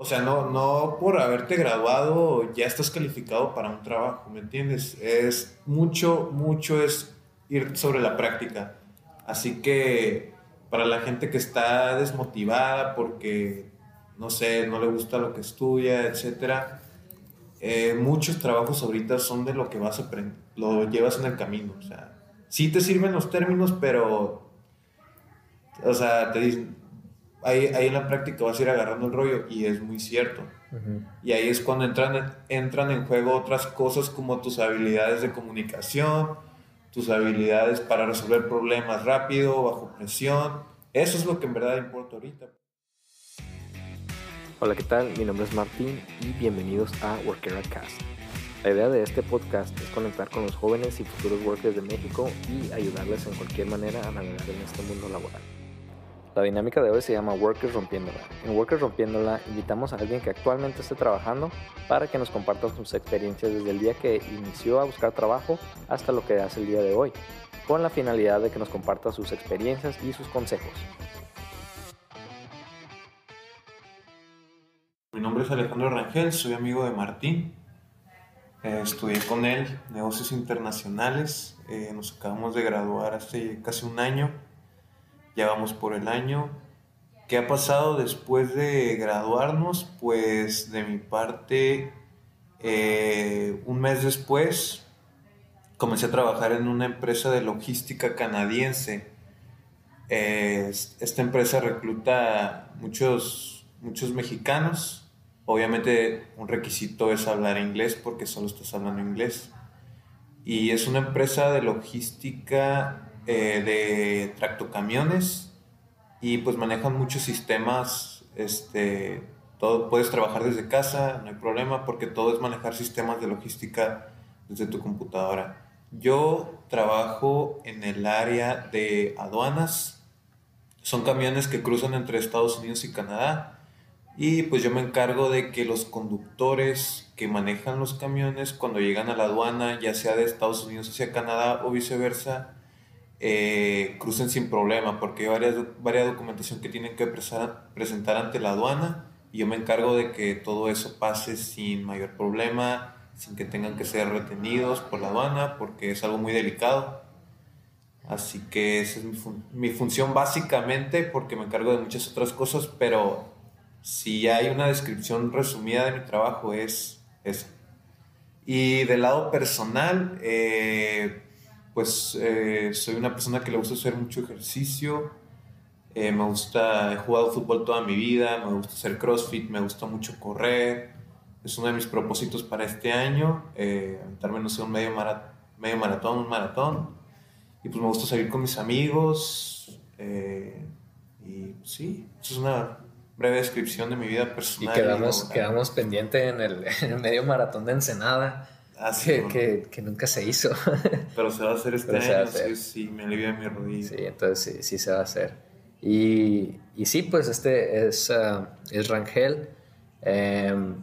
O sea, no, no por haberte graduado ya estás calificado para un trabajo, ¿me entiendes? Es mucho, mucho es ir sobre la práctica. Así que para la gente que está desmotivada porque, no sé, no le gusta lo que estudia, etcétera, eh, muchos trabajos ahorita son de lo que vas a aprender, lo llevas en el camino. O sea, sí te sirven los términos, pero, o sea, te dicen, ahí, ahí en la práctica vas a ir agarrando el rollo y es muy cierto. Y ahí es cuando entran, entran en juego otras cosas como tus habilidades de comunicación, tus habilidades para resolver problemas rápido, bajo presión. Eso es lo que en verdad importa ahorita. Hola, ¿qué tal? Mi nombre es Martín y bienvenidos a Workera Cast. La idea de este podcast es conectar con los jóvenes y futuros workers de México y ayudarles en cualquier manera a navegar en este mundo laboral. La dinámica de hoy se llama Workers Rompiéndola. En Workers Rompiéndola invitamos a alguien que actualmente esté trabajando para que nos comparta sus experiencias desde el día que inició a buscar trabajo hasta lo que hace el día de hoy, con la finalidad de que nos comparta sus experiencias y sus consejos. Mi nombre es Alejandro Rangel, soy amigo de Martín. Eh, estudié con él negocios internacionales. Eh, nos acabamos de graduar hace casi un año ya vamos por el año. ¿Qué ha pasado después de graduarnos? Pues de mi parte, eh, un mes después comencé a trabajar en una empresa de logística canadiense. esta empresa recluta muchos, muchos mexicanos. Obviamente un requisito es hablar inglés porque solo estás hablando inglés. Y es una empresa de logística eh, de tractocamiones y pues manejan muchos sistemas, este, todo, puedes trabajar desde casa, no hay problema porque todo es manejar sistemas de logística desde tu computadora. Yo trabajo en el área de aduanas, son camiones que cruzan entre Estados Unidos y Canadá y pues yo me encargo de que los conductores que manejan los camiones cuando llegan a la aduana, ya sea de Estados Unidos hacia Canadá o viceversa, eh, crucen sin problema, porque hay varias, varias documentación que tienen que presentar ante la aduana y yo me encargo de que todo eso pase sin mayor problema, sin que tengan que ser retenidos por la aduana, porque es algo muy delicado. Así que esa es mi, mi función básicamente, porque me encargo de muchas otras cosas, pero si hay una descripción resumida de mi trabajo es eso. Y del lado personal, eh, pues eh, soy una persona que le gusta hacer mucho ejercicio, eh, me gusta, he jugado fútbol toda mi vida, me gusta hacer CrossFit, me gusta mucho correr, es uno de mis propósitos para este año, eh, aventarme, no sé, un medio, medio maratón, un maratón, y pues me gusta salir con mis amigos, y pues, sí, eso es una breve descripción de mi vida personal. Y quedamos, quedamos pendiente en el, en el medio maratón de Ensenada que, que, nunca se hizo. Pero se va a hacer este año, sí, sí, me alivia mi rodilla. Sí, entonces sí, sí se va a hacer. Y, y sí, pues este es, ah, es Rangel. Em,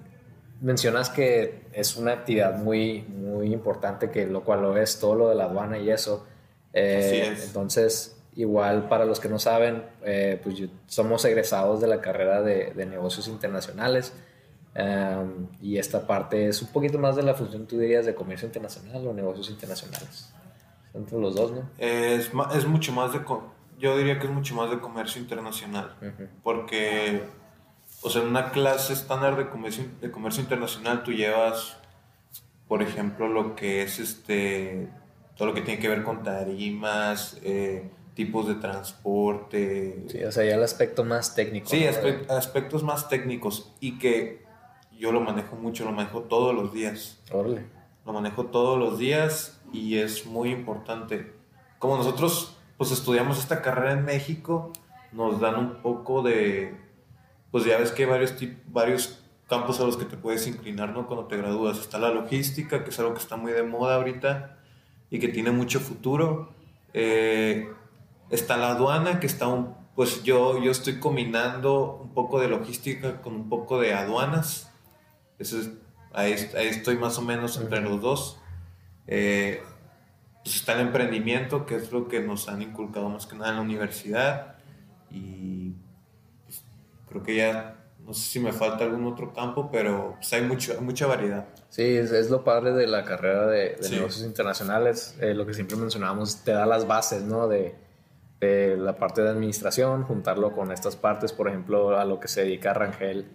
mencionas que es una actividad muy, muy importante, que lo cual lo es todo lo de la aduana y eso. Eh, es. Entonces, igual para los que no saben, eh, pues somos egresados de la carrera de, de negocios internacionales y esta parte es un poquito más de la función, tú dirías, de comercio internacional o negocios internacionales. Entre los dos, ¿no? Es, es mucho más de... Yo diría que es mucho más de comercio internacional. Porque, o sea, en una clase estándar de comercio, de comercio internacional tú llevas, por ejemplo, lo que es este... Todo lo que tiene que ver con tarimas, eh, tipos de transporte. Sí, o sea, ya el aspecto más técnico. Sí, aspectos más técnicos y que yo lo manejo mucho, lo manejo todos los días. Lo manejo todos los días y es muy importante. Como nosotros pues estudiamos esta carrera en México, nos dan un poco de, pues ya ves que hay varios, varios campos a los que te puedes inclinar ¿no? cuando te gradúas. Está la logística, que es algo que está muy de moda ahorita y que tiene mucho futuro. Eh, está la aduana, que está un, pues yo, yo estoy combinando un poco de logística con un poco de aduanas ahí, estoy más o menos entre los dos. Eh, pues está el emprendimiento, que es lo que nos han inculcado más que nada en la universidad. Y pues, creo que ya no sé si me falta algún otro campo, pero pues, hay mucho, mucha variedad. Sí, es, lo padre de la carrera de, negocios internacionales. Eh, lo que siempre mencionábamos, te da las bases, ¿no? De, de, la parte de administración, juntarlo con estas partes, por ejemplo, a lo que se dedica Rangel,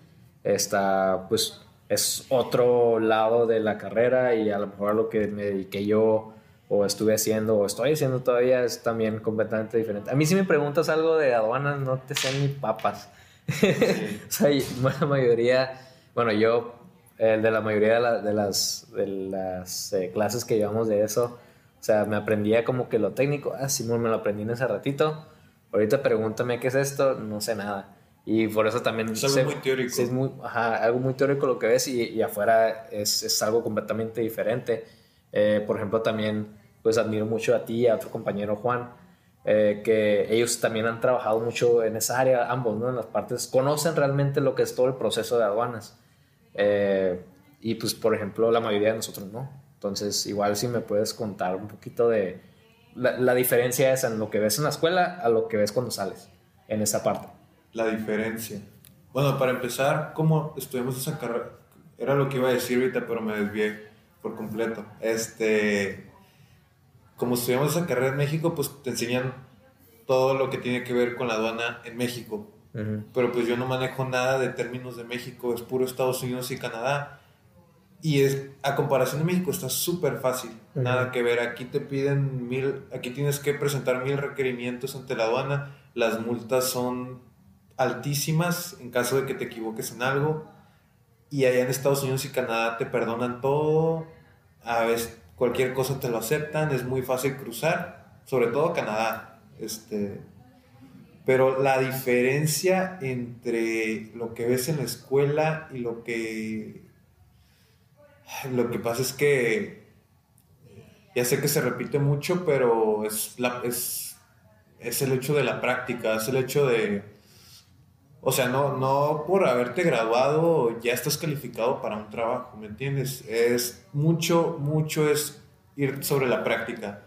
está, pues, es otro lado de la carrera y a lo mejor lo que me dediqué yo o estuve haciendo o estoy haciendo todavía es también completamente diferente. A mí si me preguntas algo de aduanas no te sean ni papas. o sea, la mayoría, bueno, yo, el de la mayoría de, las, de las eh, clases que llevamos de eso, o sea, me aprendía como que lo técnico, ah, Simón, me lo aprendí en ese ratito, ahorita pregúntame qué es esto, no sé nada. Y por eso también... Es algo muy teórico. Es muy, ajá, algo muy teórico lo que ves y, y afuera es, es, algo completamente diferente. Eh, por ejemplo, también pues admiro mucho a ti y a otro compañero Juan, eh, que ellos también han trabajado mucho en esa área, ambos, ¿no? En las partes, conocen realmente lo que es todo el proceso de aduanas. Eh, y pues, por ejemplo, la mayoría de nosotros no. Entonces, igual si me puedes contar un poquito de la, la diferencia es en lo que ves en la escuela a lo que ves cuando sales, en esa parte. La diferencia. Bueno, para empezar, ¿cómo estudiamos esa carrera? Era lo que iba a decir ahorita, pero me desvié por completo. Este, como estudiamos esa carrera en México, pues te enseñan todo lo que tiene que ver con la aduana en México. Pero pues yo no manejo nada de términos de México, es puro Estados Unidos y Canadá. Y es, a comparación de México está súper fácil, nada que ver. Aquí te piden mil, aquí tienes que presentar mil requerimientos ante la aduana. Las multas son altísimas en caso de que te equivoques en algo. Y allá en Estados Unidos y Canadá te perdonan todo. A veces cualquier cosa te lo aceptan, es muy fácil cruzar, sobre todo Canadá. Este, pero la diferencia entre lo que ves en la escuela y lo que lo que pasa es que ya sé que se repite mucho, pero es, la, es, es el hecho de la práctica, es el hecho de, o sea, no, no por haberte graduado ya estás calificado para un trabajo, ¿me entiendes? Es mucho, mucho es ir sobre la práctica.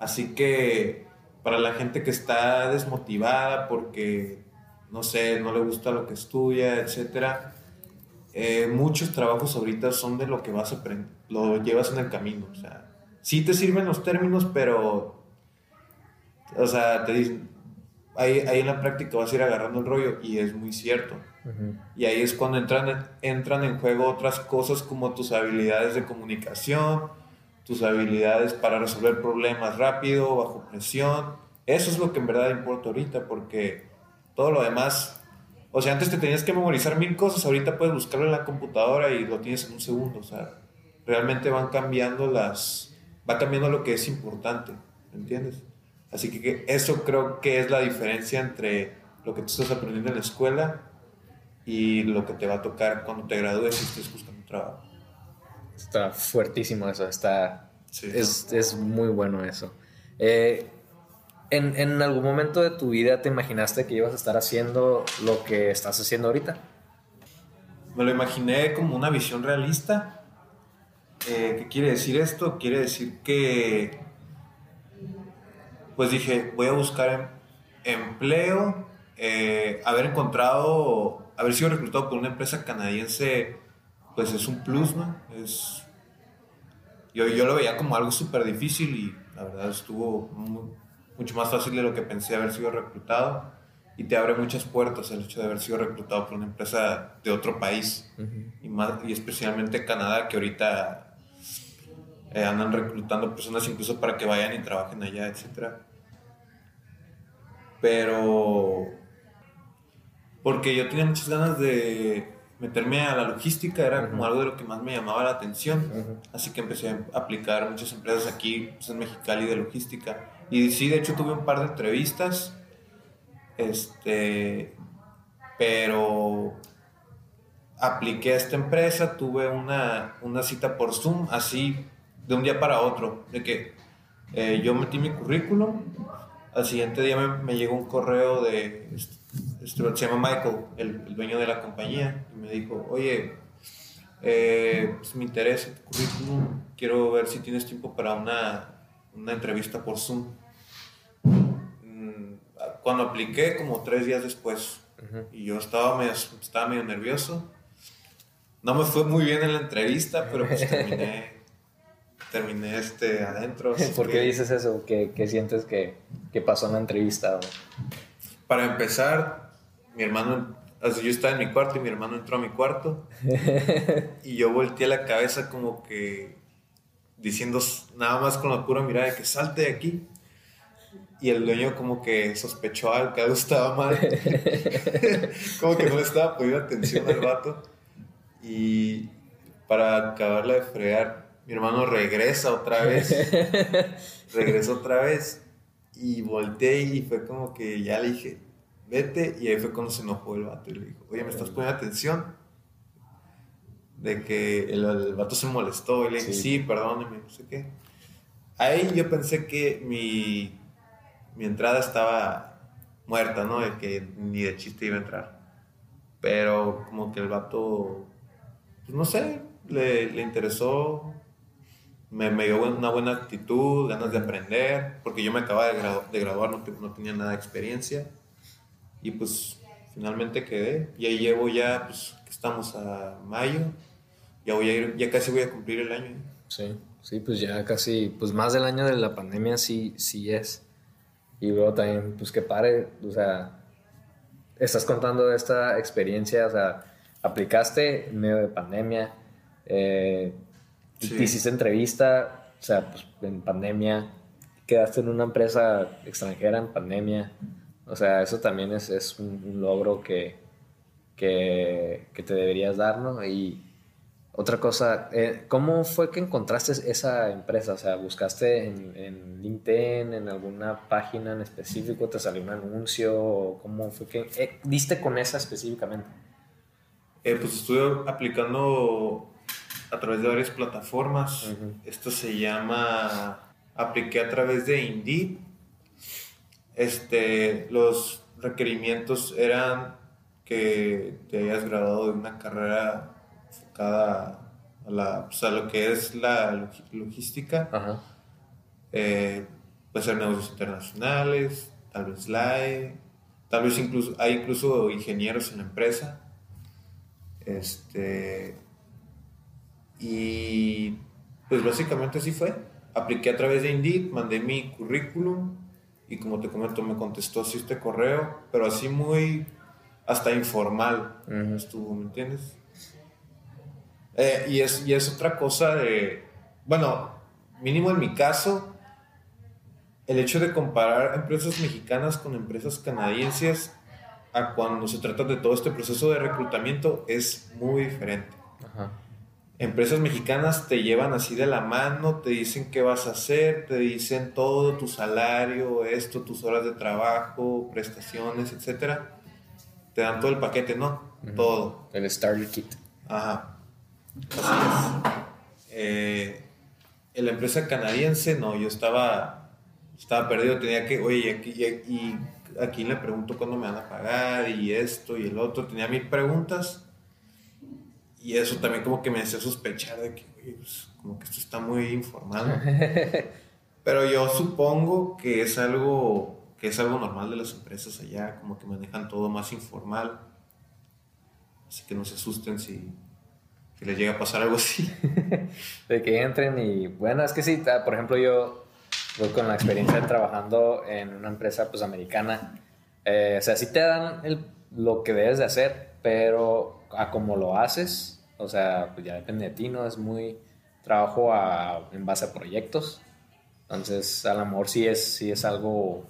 Así que para la gente que está desmotivada porque, no sé, no le gusta lo que estudia, etcétera, eh, muchos trabajos ahorita son de lo que vas a aprender, lo llevas en el camino. O sea, sí te sirven los términos, pero, o sea, te dicen, ahí, ahí, en la práctica vas a ir agarrando el rollo y es muy cierto. Y ahí es cuando entran, entran en juego otras cosas como tus habilidades de comunicación, tus habilidades para resolver problemas rápido, bajo presión. Eso es lo que en verdad importa ahorita porque todo lo demás, o sea, antes te tenías que memorizar mil cosas, ahorita puedes buscarlo en la computadora y lo tienes en un segundo. O sea, realmente van cambiando las, va cambiando lo que es importante, ¿me entiendes? Así que eso creo que es la diferencia entre lo que tú estás aprendiendo en la escuela y lo que te va a tocar cuando te gradúes y estés buscando un trabajo. Está fuertísimo eso, está... es, es, muy bueno eso. Eh, ¿en, ¿En algún momento de tu vida te imaginaste que ibas a estar haciendo lo que estás haciendo ahorita? Me lo imaginé como una visión realista. Eh, ¿Qué quiere decir esto? Quiere decir que pues dije, voy a buscar em, empleo, eh, haber encontrado, haber sido reclutado por una empresa canadiense, pues es un plus, ¿no? Es, yo, yo lo veía como algo súper difícil y la verdad estuvo mucho más fácil de lo que pensé haber sido reclutado y te abre muchas puertas el hecho de haber sido reclutado por una empresa de otro país y, más, y especialmente Canadá que ahorita eh, andan reclutando personas incluso para que vayan y trabajen allá, etc. Pero porque yo tenía muchas ganas de meterme a la logística, era como algo de lo que más me llamaba la atención, así que empecé a aplicar muchas empresas aquí pues, en Mexicali de logística. Y sí, de hecho tuve un par de entrevistas, este, pero apliqué a esta empresa, tuve una, una cita por Zoom, así de un día para otro, de que eh, yo metí mi currículum, al siguiente día me, llegó un correo de, este, se llama Michael, el, dueño de la compañía, y me dijo, oye, eh, pues me interesa tu currículum, quiero ver si tienes tiempo para una, una entrevista por Zoom. Mm, cuando apliqué, como tres días después, Y yo estaba medio, estaba medio nervioso. No me fue muy bien en la entrevista, pero pues terminé, terminé este, adentro. ¿Por qué dices eso? ¿Qué, qué sientes que, que, pasó en la entrevista? Para empezar, mi hermano, yo estaba en mi cuarto y mi hermano entró a mi cuarto y yo volteé la cabeza como que diciendo nada más con la pura mirada de que salte de aquí. Y el dueño como que sospechó algo, que algo estaba mal. como que no le estaba poniendo atención al vato. Y para acabarla de fregar, mi hermano regresa otra vez. regresa otra vez. Y volteé y fue como que ya le dije, vete. Y ahí fue cuando se enojó el vato y le dijo, oye, ¿me estás poniendo atención? De que el, vato se molestó y le dije, sí, perdóneme, no sé qué. Ahí yo pensé que mi, mi entrada estaba muerta, ¿no? De que ni de chiste iba a entrar. Pero como que el vato, pues no sé, le, le interesó, me, me, dio una buena actitud, ganas de aprender, porque yo me acababa de, de graduar, no, no tenía nada de experiencia. Y pues finalmente quedé. Y ahí llevo ya, pues, que estamos a mayo. Ya, voy a ir, ya casi voy a cumplir el año. Sí, sí, pues ya casi, pues más del año de la pandemia sí, sí es. Y luego también, pues que pare, o sea, estás contando esta experiencia, o sea, aplicaste en medio de pandemia, eh, hiciste entrevista, o sea, pues en pandemia, quedaste en una empresa extranjera en pandemia, o sea, eso también es, es un, logro que, que, que, te deberías dar, ¿no? Y otra cosa, eh, ¿cómo fue que encontraste esa empresa? O sea, ¿buscaste en, en, LinkedIn, en alguna página en específico, te salió un anuncio? ¿Cómo fue que eh, diste con esa específicamente? Eh, pues estuve aplicando a través de varias plataformas. Esto se llama, apliqué a través de Indeed este, los requerimientos eran que te hayas graduado de una carrera enfocada a, la, pues, lo que es la logística, Ajá. Eh, puede ser negocios internacionales, tal vez LAE, tal vez incluso, hay incluso ingenieros en la empresa. Este, y pues básicamente así fue. Apliqué a través de Indeed, mandé mi currículum y como te comento, me contestó así este correo, pero así muy, hasta informal estuvo, ¿me entiendes? Eh, y, es, y es otra cosa de, bueno, mínimo en mi caso, el hecho de comparar empresas mexicanas con empresas canadienses a cuando se trata de todo este proceso de reclutamiento es muy diferente. Ajá empresas mexicanas te llevan así de la mano, te dicen qué vas a hacer, te dicen todo, tu salario, esto, tus horas de trabajo, prestaciones, etcétera. Te dan todo el paquete, ¿no? Todo. El starter kit. Ajá. Así es. Eh, en la empresa canadiense, no, yo estaba, estaba perdido, tenía que, oye, aquí, y aquí le pregunto cuándo me van a pagar y esto y el otro, tenía mil preguntas y eso también como que me hacía sospechar de que, pues, como que esto está muy informado. Pero yo supongo que es algo que es algo normal de las empresas allá, como que manejan todo más informal. Así que no se asusten si, si les llega a pasar algo así. de que entren y bueno, es que sí, por ejemplo yo, con la experiencia de trabajando en una empresa pues americana, eh, o sea, sí te dan el, lo que debes de hacer, pero a como lo haces, o sea, pues ya depende de ti, ¿no? Es muy trabajo en base a proyectos. Entonces, a lo mejor sí es, sí es algo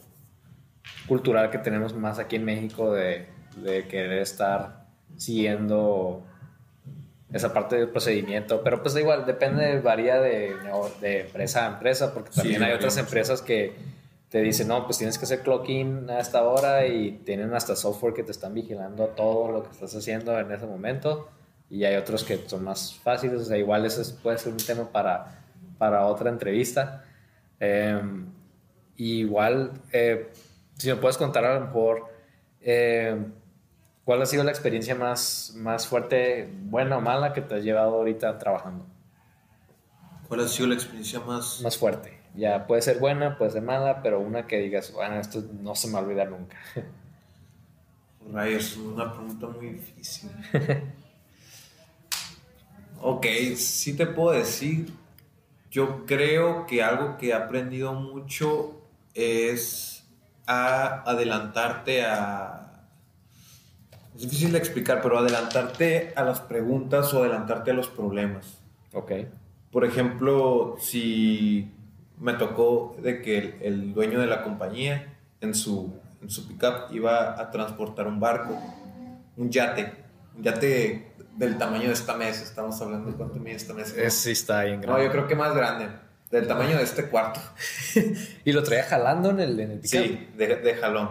cultural que tenemos más aquí en México de, de querer estar siguiendo esa parte del procedimiento, pero pues igual, depende, varía de, de empresa a empresa, porque también hay otras empresas que te dicen, no, pues tienes que hacer clocking a esta hora y tienen hasta software que te están vigilando todo lo que estás haciendo en ese momento y hay otros que son más fáciles, o sea, igual eso puede ser un tema para, para otra entrevista. Em, igual, eh, si me puedes contar a lo mejor, eh, ¿cuál ha sido la experiencia más, más fuerte, buena o mala, que te has llevado ahorita trabajando? ¿Cuál ha sido la experiencia más... Más fuerte. Ya puede ser buena, puede ser mala, pero una que digas, bueno, esto no se me va a olvidar nunca. Rayos, es una pregunta muy difícil. ok, sí te puedo decir. Yo creo que algo que he aprendido mucho es a adelantarte a... Es difícil de explicar, pero adelantarte a las preguntas o adelantarte a los problemas. Ok. Por ejemplo, si me tocó de que el, el dueño de la compañía en su, en su pickup iba a transportar un barco, un yate, un yate del tamaño de esta mesa, estamos hablando de cuánto mide esta mesa. Es, sí está bien No, yo creo que más grande, del tamaño de este cuarto. y lo traía jalando en el, en el. Sí, de, de jalón.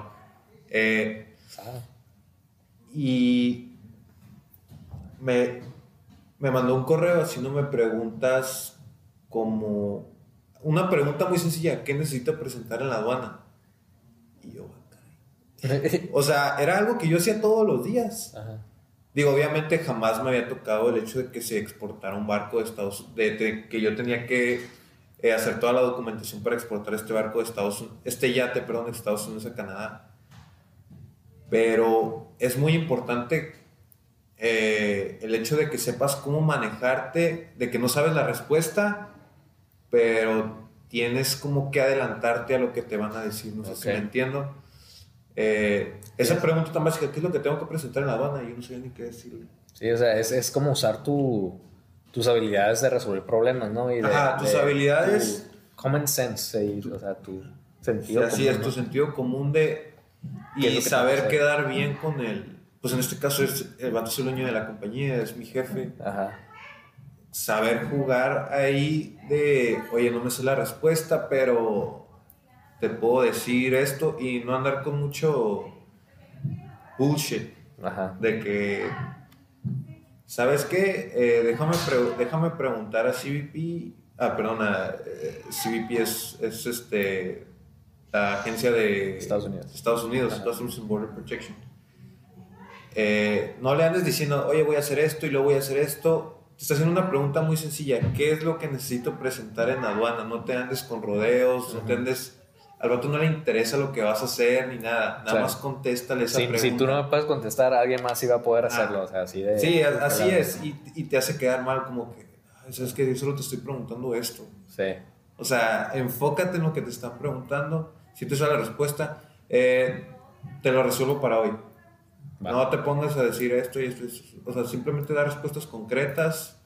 Eh, Ah, y me, me mandó un correo haciéndome preguntas como una pregunta muy sencilla, ¿qué necesito presentar en la aduana? Y yo, "Ah, caray". o sea, era algo que yo hacía todos los días. Ajá. Digo, obviamente jamás me había tocado el hecho de que se exportara un barco de Estados de, de que yo tenía que eh, hacer toda la documentación para exportar este barco de Estados Unidos, este yate, perdón, de Estados Unidos a Canadá. Pero es muy importante eh, el hecho de que sepas cómo manejarte, de que no sabes la respuesta, pero tienes como que adelantarte a lo que te van a decir, no sé si me entiendo. Eh, esa pregunta tan básica, ¿qué es lo que tengo que presentar en la aduana? Yo no sé ni qué decirle. Sí, o sea, es, es como usar tu, tus habilidades de resolver problemas, ¿no? Y de- Ajá, tus de- habilidades. tu common sense, y, o sea, tu Sí, sentido así común, es, ¿no? tu sentido común de... ¿Qué es Y que saber quedar bien con el... Pues en este caso es el vato es el dueño de la compañía, es mi jefe. Ajá. Saber jugar ahí de, oye, no me sé la respuesta, pero te puedo decir esto y no andar con mucho bullshit. Ajá. de que, ¿sabes qué? Eh, déjame, pre- déjame preguntar a CBP, ah, perdona, eh, CBP es, es este, la agencia de Estados Unidos. Estados Unidos, Ajá. Customs and Border Protection. Eh, no le andes diciendo, oye, voy a hacer esto y luego voy a hacer esto. Te está haciendo una pregunta muy sencilla. ¿Qué es lo que necesito presentar en aduana? No te andes con rodeos, no te andes... Al vato no le interesa lo que vas a hacer ni nada. Nada más contéstale esa Si, pregunta. si tú no me puedes contestar, alguien más iba a poder hacerlo. Ah. O sea, así de. Sí, a- así de- es. Y, y te hace quedar mal como que, "Ay, ¿sabes qué? Yo solo te estoy preguntando esto. Sí. O sea, enfócate en lo que te están preguntando. Si te sale la respuesta, eh, te lo resuelvo para hoy. No te pongas a decir esto y esto. esto. O sea, simplemente da respuestas concretas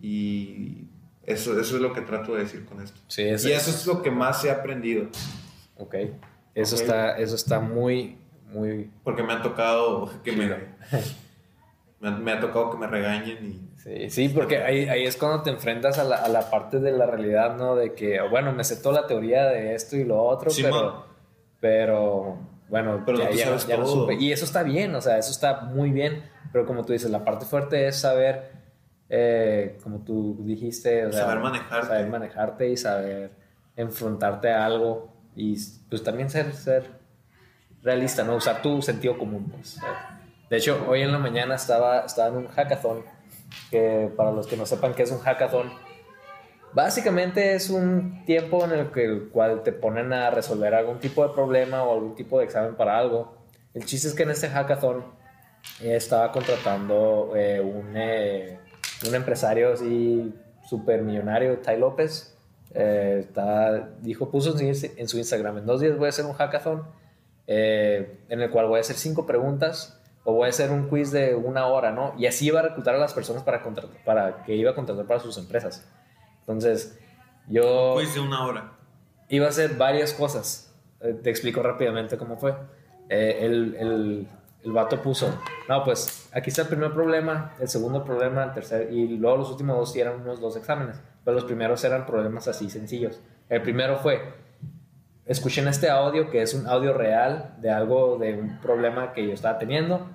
y eso, eso es lo que trato de decir con esto. Sí, es, y eso es lo que más he aprendido. Ok. Eso, Ok. Está, eso está muy, muy. Porque me ha tocado que me, me, ha- me ha tocado que me regañen y... Sí, sí, porque ahí, ahí es cuando te enfrentas a la, a la parte de la realidad, ¿no? De que, bueno, me sé toda la teoría de esto y lo otro, pero, pero, bueno, Pero ya, ya todo. supe. Y eso está bien, o sea, eso está muy bien, pero como tú dices, la parte fuerte es saber, eh, como tú dijiste, o sea, Saber manejarte. Saber manejarte y saber enfrentarte a algo y pues también ser, ser realista, ¿no? Usar tu sentido común, pues. De hecho, hoy en la mañana estaba, estaba en un hackathon, que para los que no sepan qué es un hackathon, básicamente es un tiempo en el, que, el cual te ponen a resolver algún tipo de problema o algún tipo de examen para algo. El chiste es que en este hackathon eh, estaba contratando eh, un, eh, un empresario así súper millonario, Tai López. Eh, está, dijo, puso en su, Instagram, en dos días voy a hacer un hackathon eh, en el cual voy a hacer cinco preguntas o voy a hacer un quiz de una hora, ¿no? Y así iba a reclutar a las personas para, contratar, para que iba a contratar para sus empresas. Entonces, yo Quiz de una hora. iba a hacer varias cosas. Eh, te explico rápidamente cómo fue. Eh, el, el, el vato puso, no, pues aquí está el primer problema, el segundo problema, el tercer, y luego los últimos dos sí eran unos dos exámenes, pero los primeros eran problemas así sencillos. El primero fue, escuchen este audio, que es un audio real de algo, de un problema que yo estaba teniendo,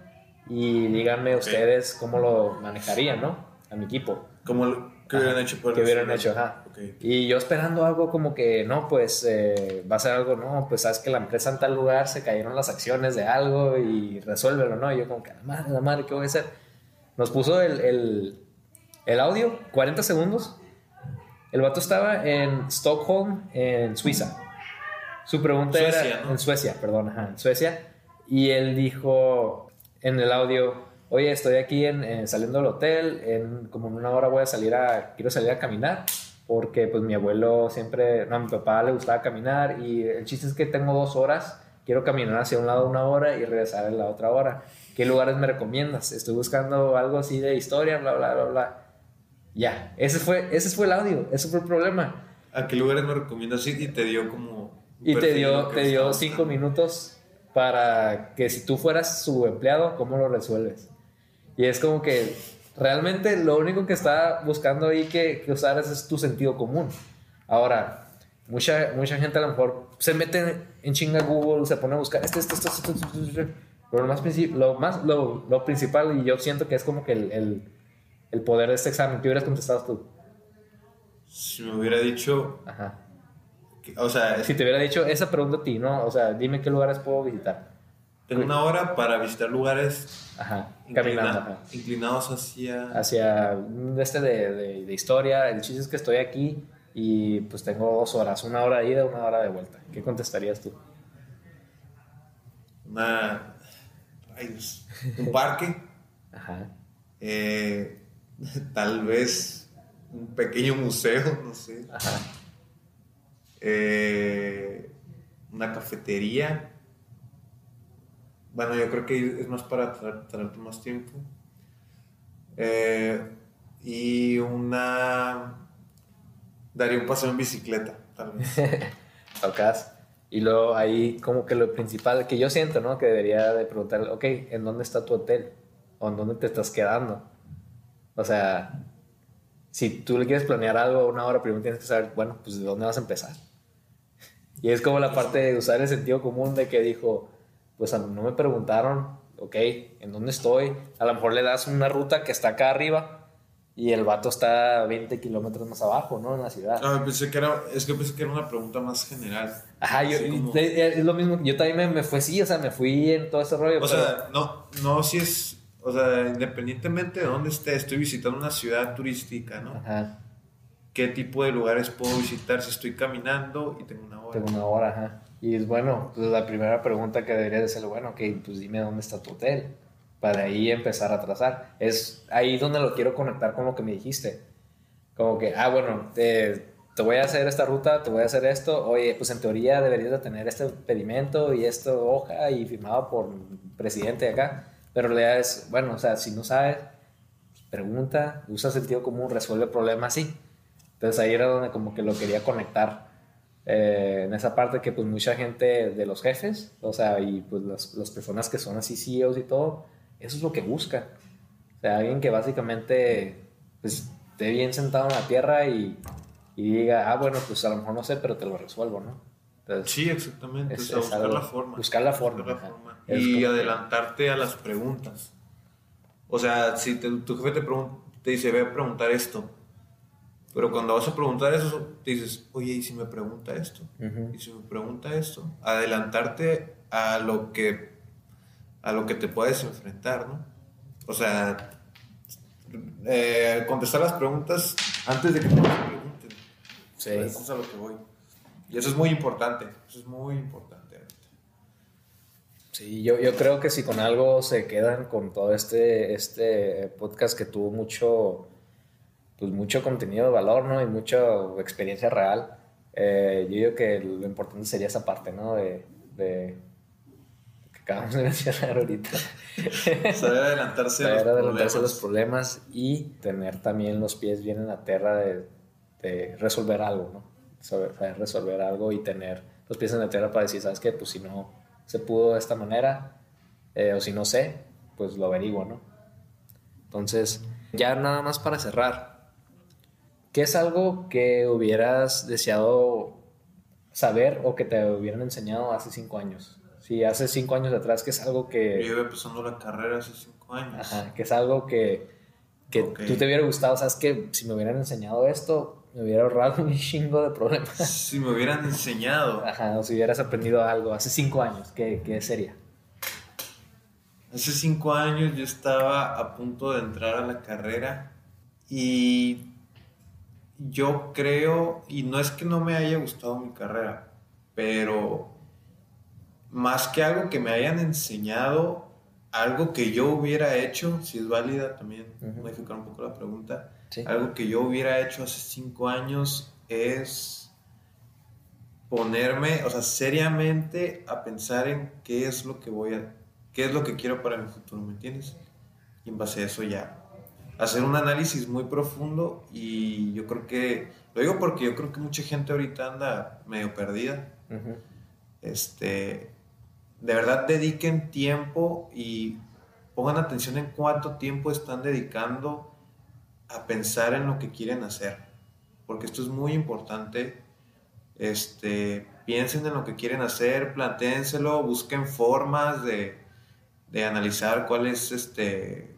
y díganme ustedes cómo lo manejarían, ¿no? A mi equipo. Como lo que hubieran hecho por Que hubieran hecho, ajá. Ok. Y yo esperando algo como que, no, pues eh, va a ser algo, no, pues sabes que la empresa en tal lugar se cayeron las acciones de algo y resuélvelo, ¿no? Y yo como que, la madre, la madre, ¿qué voy a hacer? Nos puso el, el, el audio, 40 segundos. El vato estaba en Stockholm, en Suiza. Su pregunta Suecia, era, ¿no? en Suecia, perdón, ajá, en Suecia. Y él dijo, en el audio, oye, estoy aquí en, saliendo del hotel, en como en una hora voy a salir a, quiero salir a caminar, porque pues mi abuelo siempre, no, a mi papá le gustaba caminar y el chiste es que tengo dos horas, quiero caminar hacia un lado una hora y regresar en la otra hora. ¿Qué lugares me recomiendas? Estoy buscando algo así de historia, bla, bla, bla, bla. Ya, ese fue, ese fue el audio, ese fue el problema. ¿A qué lugares me recomiendas? y te dio como... Y te dio, te dio cinco minutos para que si tú fueras su empleado, ¿cómo lo resuelves? Y es como que realmente lo único que está buscando ahí que, que usar es, tu sentido común. Ahora, mucha, mucha gente a lo mejor se mete en chinga Google, se pone a buscar esto, esto, esto, esto, esto, pero lo más, lo, más lo, lo, principal, y yo siento que es como que el, el, el, poder de este examen, ¿qué hubieras contestado tú? Si me hubiera dicho... Ajá. o sea... Si te hubiera dicho esa pregunta a ti, ¿no? O sea, dime qué lugares puedo visitar. Tengo una hora para visitar lugares ajá, caminando, inclinados hacia... Hacia este de, de, de, historia. El chiste es que estoy aquí y pues tengo dos horas, una hora de ida, una hora de vuelta. ¿Qué contestarías tú? Una un parque. Eh, tal vez un pequeño museo, no sé. Eh, una cafetería. Bueno, yo creo que es más para traerte más tiempo. Eh, y una... Daría un paseo en bicicleta, tal vez. Y luego ahí como que lo principal que yo siento, ¿no? Que debería de preguntar, ok, ¿en dónde está tu hotel? ¿O en dónde te estás quedando? O sea, si tú le quieres planear algo a una hora, primero tienes que saber, bueno, pues de dónde vas a empezar. Y es como la parte de usar el sentido común de que dijo, pues no me preguntaron, ok, ¿en dónde estoy? A lo mejor le das una ruta que está acá arriba y el vato está 20 kilómetros más abajo, ¿no? En la ciudad. Ah, pensé que era, es que pensé que era una pregunta más general. Ajá, yo, es lo mismo, yo también me, me, fui sí, o sea, me fui en todo ese rollo. O sea, no, no si es, o sea, independientemente de dónde esté, estoy visitando una ciudad turística, ¿no? Ajá. ¿Qué tipo de lugares puedo visitar si estoy caminando y tengo una hora? Tengo una hora, ajá. Y es bueno, pues la primera pregunta que debería de ser, bueno, ok, pues dime dónde está tu hotel para ahí empezar a trazar. Es ahí donde lo quiero conectar con lo que me dijiste. Como que, ah, bueno, te, te voy a hacer esta ruta, te voy a hacer esto. Oye, pues en teoría deberías de tener este pedimento y esta hoja y firmado por presidente de acá. Pero la realidad es, bueno, o sea, si no sabes, pregunta, usa sentido común, resuelve el problema así. Entonces ahí era donde como que lo quería conectar. Eh, en esa parte que pues mucha gente de los jefes, o sea, y pues las, las personas que son así CEOs y todo, eso es lo que busca. O sea, alguien que básicamente pues, esté bien sentado en la tierra y, y, diga, ah, bueno, pues a lo mejor no sé, pero te lo resuelvo, ¿no? sí, exactamente. buscar, la forma, buscar la forma. Y adelantarte a las preguntas. O sea, si tu jefe te, te dice, ve a preguntar esto. Pero cuando vas a preguntar eso, te dices, oye, ¿y si me pregunta esto? ¿Y si me pregunta esto? Adelantarte a lo que a lo que te puedes enfrentar, ¿no? O sea, eh, contestar las preguntas antes de que te pregunten. Sí. Eso es a lo que voy. Y eso es muy importante, eso es muy importante. Sí, yo, yo creo que si con algo se quedan con todo este, este podcast que tuvo mucho, pues mucho contenido de valor, ¿no? Y mucha experiencia real, eh, yo digo que lo importante sería esa parte, ¿no? de acabamos de mencionar ahorita. Saber adelantarse, Saber los, adelantarse problemas. los problemas y tener también los pies bien en la tierra de, de resolver algo, ¿no? Saber, resolver algo y tener los pies en la tierra para decir, ¿sabes qué? Pues si no se pudo de esta manera, eh, o si no sé, pues lo averiguo, ¿no? Entonces, ya nada más para cerrar, ¿qué es algo que hubieras deseado saber o que te hubieran enseñado hace cinco años? Sí, hace cinco años atrás, que es algo que... Yo iba empezando la carrera hace cinco años. Ajá, que es algo que, que tú te hubiera gustado. Sabes que si me hubieran enseñado esto, me hubiera ahorrado un chingo de problemas. Si me hubieran enseñado. Ajá, o si hubieras aprendido algo hace cinco años, ¿qué, qué sería? Hace cinco años yo estaba a punto de entrar a la carrera y yo creo, y no es que no me haya gustado mi carrera, pero más que algo que me hayan enseñado, algo que yo hubiera hecho, si es válida también, modificar un poco la pregunta, algo que yo hubiera hecho hace cinco años es ponerme, o sea, seriamente a pensar en qué es lo que voy a, qué es lo que quiero para mi futuro, ¿me entiendes? Y en base a eso ya hacer un análisis muy profundo y yo creo que, lo digo porque yo creo que mucha gente ahorita anda medio perdida. Este, de verdad dediquen tiempo y pongan atención en cuánto tiempo están dedicando a pensar en lo que quieren hacer, porque esto es muy importante. Este, piensen en lo que quieren hacer, plantéenselo, busquen formas de, de analizar cuál es este,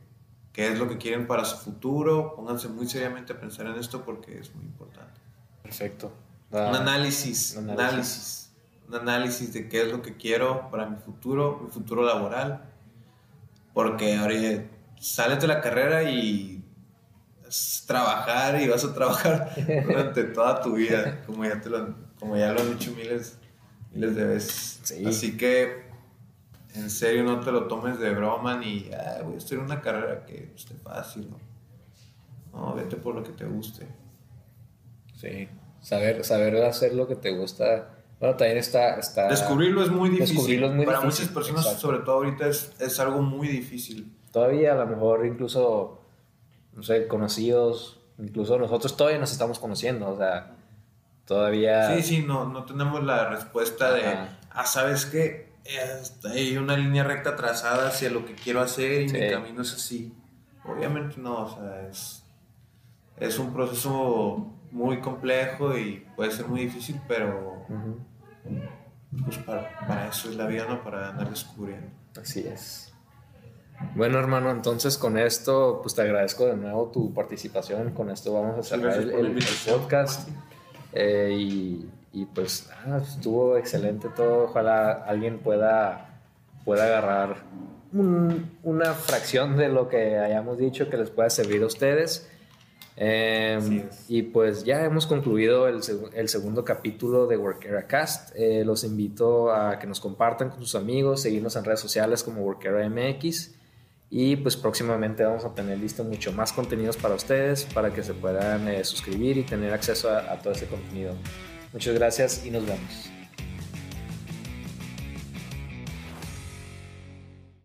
qué es lo que quieren para su futuro, pónganse muy seriamente a pensar en esto porque es muy importante. Perfecto. un análisis, un análisis, un análisis de qué es lo que quiero para mi futuro, mi futuro laboral, porque ahora sales de la carrera y trabajar y vas a trabajar durante toda tu vida, como ya, te lo, como ya lo han dicho miles, miles de veces. Así que en serio no te lo tomes de broma ni, voy a estudiar una carrera que esté fácil, ¿no? No, vete por lo que te guste. Sí, saber, saber hacer lo que te gusta. Bueno, también está... está Descubrirlo es muy difícil. Descubrirlo es muy Para muchas personas, sobre todo ahorita, es, es algo muy difícil. Todavía a lo mejor incluso, no sé, conocidos, incluso nosotros todavía nos estamos conociendo, o sea, todavía... Sí, sí, no, no tenemos la respuesta de, ah, ¿sabes qué? Hay una línea recta trazada hacia lo que quiero hacer y mi camino es así. Obviamente no, o sea, es, es un proceso muy complejo y puede ser muy difícil, pero pues para, eso es la vida, ¿no? Para andar descubriendo. Así es. Bueno, hermano, entonces con esto, pues te agradezco de nuevo tu participación. Con esto vamos a cerrar el, podcast. Eh, y y pues estuvo excelente todo. Ojalá alguien pueda, pueda agarrar una fracción de lo que hayamos dicho que les pueda servir a ustedes. Em, y pues ya hemos concluido el, el segundo capítulo de Workera Cast. Eh, los invito a que nos compartan con sus amigos, seguirnos en redes sociales como Workera MX. Y pues próximamente vamos a tener listo mucho más contenidos para ustedes para que se puedan eh, suscribir y tener acceso a todo ese contenido. Muchas gracias y nos vemos.